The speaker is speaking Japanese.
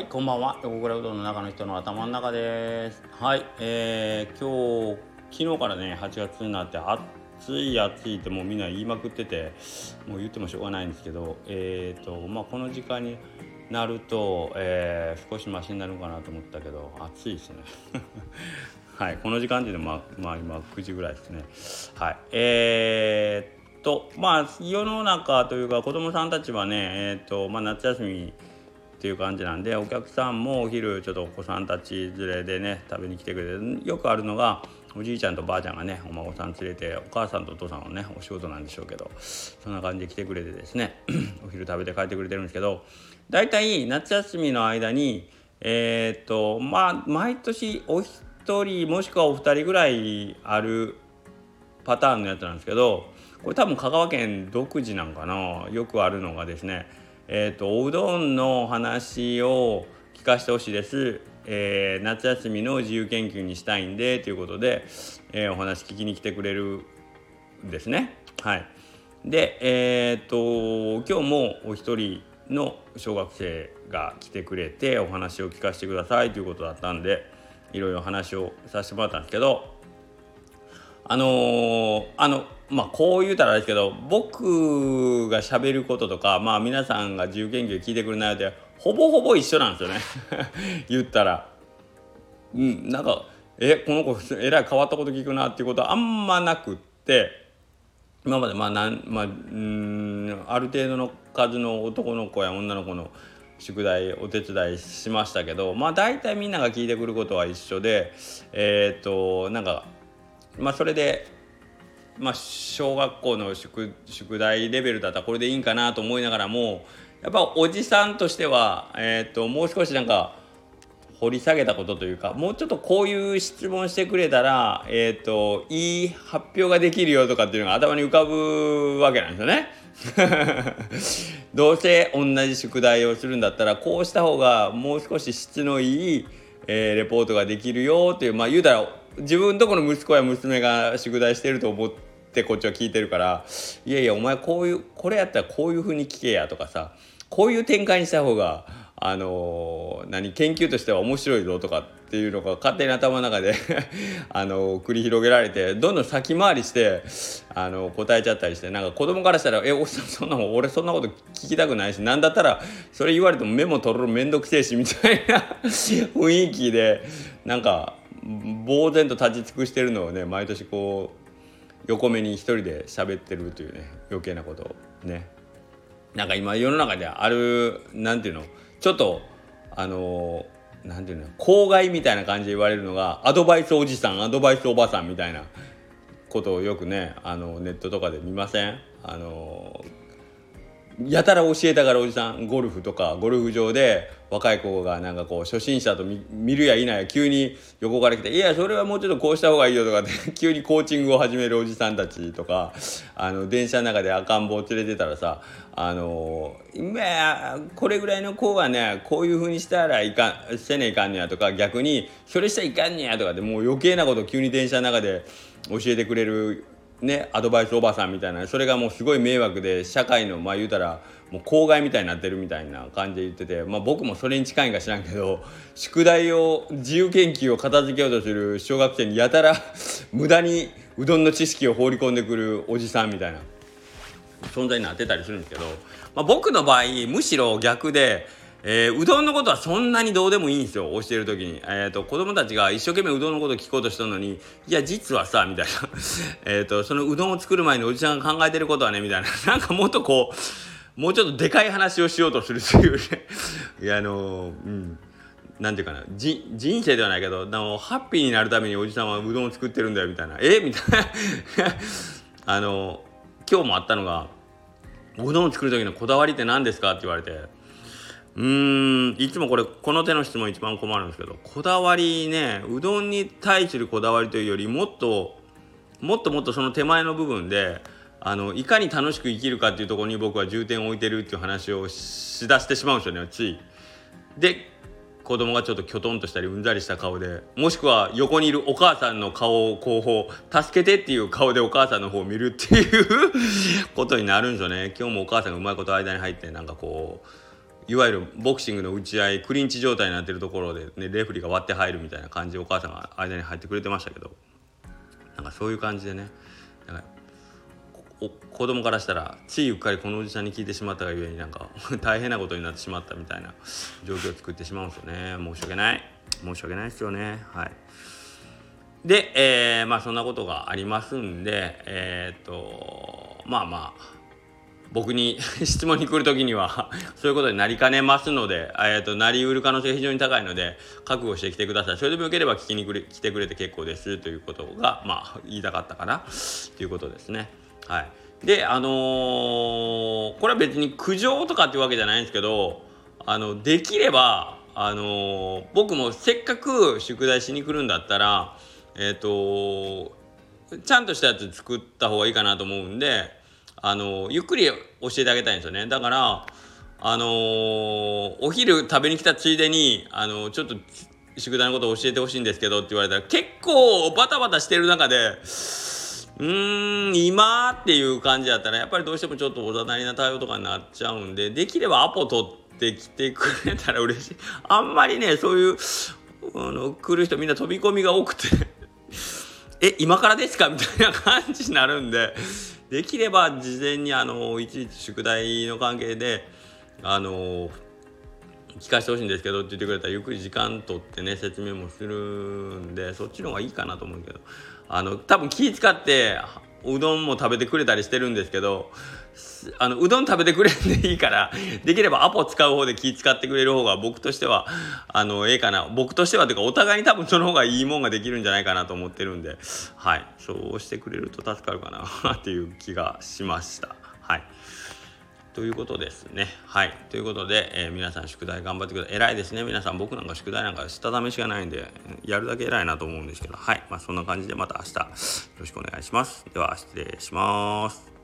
はい、こんばんは。横倉うどんの中の人の頭の中です。はい、えー、今日、昨日からね、8月になって、暑い暑いってもうみんな言いまくってて、もう言ってもしょうがないんですけど、えーと、まあ、この時間になると、えー、少しマシになるかなと思ったけど、暑いですね。はい、この時間で、まあ、まあ、今9時ぐらいですね。はい、えーとまあ世の中というか子どもさんたちはね、えーとまあ、夏休みっていう感じなんでお客さんもお昼ちょっとお子さんたち連れでね食べに来てくれてよくあるのがおじいちゃんとばあちゃんがねお孫さん連れてお母さんとお父さんはねお仕事なんでしょうけどそんな感じで来てくれてですね お昼食べて帰ってくれてるんですけど大体夏休みの間にえー、っとまあ毎年お一人もしくはお二人ぐらいあるパターンのやつなんですけどこれ多分香川県独自なんかなよくあるのがですねえーと、おうどんの話を聞かせてほしいです、えー、夏休みの自由研究にしたいんでということで、えー、お話聞きに来てくれるんですね。はい、で、えーと、今日もお一人の小学生が来てくれてお話を聞かせてくださいということだったんでいろいろ話をさせてもらったんですけどあのー、あのまあこう言うたらですけど僕がしゃべることとかまあ皆さんが自由研究聞いてくる内容でほぼほぼ一緒なんですよね 言ったら。うんなんかえこの子えらい変わったこと聞くなっていうことはあんまなくって今までまあなんまあうんある程度の数の男の子や女の子の宿題お手伝いしましたけどまあ大体みんなが聞いてくることは一緒でえっ、となんかまあそれでまあ小学校の宿題レベルだったらこれでいいんかなと思いながらもやっぱおじさんとしては、えーと、もう少しなんか掘り下げたことというかもうちょっとこういう質問してくれたら、えーと、いい発表ができるよとかっていうのが頭に浮かぶわけなんですよね。どうせ同じ宿題をするんだったらこうした方がもう少し質のいい、えー、レポートができるよっていうまあ言うたら自分とこの息子や娘が宿題してると思ってってこっちは聞いてるからいやいやお前こういうこれやったらこういう風に聞けやとかさこういう展開にした方があのー、何研究としては面白いぞとかっていうのが勝手に頭の中で あのー、繰り広げられてどんどん先回りして、あのー、答えちゃったりしてなんか子供からしたら「えおっさんそんなもん俺そんなこと聞きたくないし何だったらそれ言われてもメモ取るのめんどくせえし」みたいな 雰囲気でなんか呆然と立ち尽くしてるのをね毎年こう横目に一人で喋ってるというね余計なことね。なんか今世の中である何て言うの？ちょっとあの何て言うの？公害みたいな感じで言われるのがアドバイスおじさんアドバイスおばさんみたいなことをよくねあのネットとかで見ません？あのやたら教えたがるおじさんゴルフとかゴルフ場で若い子がなんかこう初心者と見るやいないや急に横から来て「いやそれはもうちょっとこうした方がいいよ」とかって 急にコーチングを始めるおじさんたちとかあの電車の中で赤ん坊を連れてたらさあの今これぐらいの子はねこういうふうにしたらいかんせねいかんねやとか逆にそれしたらいかんねやとかでもう余計なこと急に電車の中で教えてくれるね、アドバイスおばさんみたいなそれがもうすごい迷惑で社会のまあ言うたらもう公害みたいになってるみたいな感じで言ってて、まあ、僕もそれに近いんか知らんけど宿題を自由研究を片付けようとする小学生にやたら無駄にうどんの知識を放り込んでくるおじさんみたいな存在になってたりするんですけど、まあ、僕の場合むしろ逆で。えー、うどんのことはそんなにどうでもいいんですよ教える時に、えーと、子供たちが一生懸命うどんのこと聞こうとしたのにいや実はさみたいな。えとそのうどんを作る前におじさんが考えてることはねみたいな。なんかもっとこうもうちょっとでかい話をしようとするという。ね いやあのー、うん。なんていうかな。じ人生ではないけどのハッピーになるためにおじさんはうどんを作ってるんだよみたいな。え？みたいな。あの今日もあったのがうどんを作る時のこだわりって何ですか？って言われて。うーんいつもこれこの手の質問一番困るんですけどこだわりねうどんに対するこだわりというよりもっともっともっとその手前の部分であのいかに楽しく生きるかっていうところに僕は重点を置いてるっていう話をしだしてしまうんですよねつい。で子供がちょっときょとんとしたりうんざりした顔でもしくは横にいるお母さんの顔をこう助けてっていう顔でお母さんの方を見るっていう ことになるんですよね今日もお母さんがうまいこと間に入ってなんかこういわゆるボクシングの打ち合いクリンチ状態になってるところで、ね、レフリーが割って入るみたいな感じでお母さんが間に入ってくれてましたけどなんかそういう感じでねなんか子供からしたらついうっかりこのおじさんに聞いてしまったがゆえになんか 大変なことになってしまったみたいな状況を作ってしまうんですよね。申し訳ない。申し訳ないですよね。はい。で、えー、まあそんなことがありますんでえー、っとまあまあ僕に 質問に来る時には そういうことになりかねますので、えーと、なりうる可能性非常に高いので覚悟してきてください。それでもよければ聞きに来てくれて結構ですということがまあ言いたかったかな。ということですね。はい。であのー、これは別に苦情とかっていうわけじゃないんですけどあのできればあのー、僕もせっかく宿題しに来るんだったらえっ、ー、とちゃんとしたやつ作った方がいいかなと思うんであのゆっくり教えてあげたいんですよね。だからあのー、お昼食べに来たついでにあのちょっと宿題のことを教えてほしいんですけどって言われたら結構バタバタしてる中でうーん今っていう感じだったらやっぱりどうしてもちょっとおざなりな対応とかになっちゃうんでできればアポ取ってきてくれたら 嬉しい。あんまりねそういうあの来る人みんな飛び込みが多くて え今からですか？みたいな感じになるんでできれば事前にあのいちいち宿題の関係であの聞かせてほしいんですけどって言ってくれたらゆっくり時間取ってね説明もするんでそっちの方がいいかなと思うけど。あの多分気使ってうどんも食べてくれたりしてるんですけどあのうどん食べてくれんでいいからできればアポ使う方で気使ってくれる方が僕としてはあのええかな。僕としてはというかお互いに多分その方がいいもんができるんじゃないかなと思ってるんで。はい。そうしてくれると助かるかな っていう気がしました。はい。ということですね。はい。ということで、えー、皆さん宿題頑張ってください。偉いですね。皆さん僕なんか宿題なんかしたためしがないんでやるだけ偉いなと思うんですけど。はい。まあそんな感じでまた明日よろしくお願いします。では失礼します。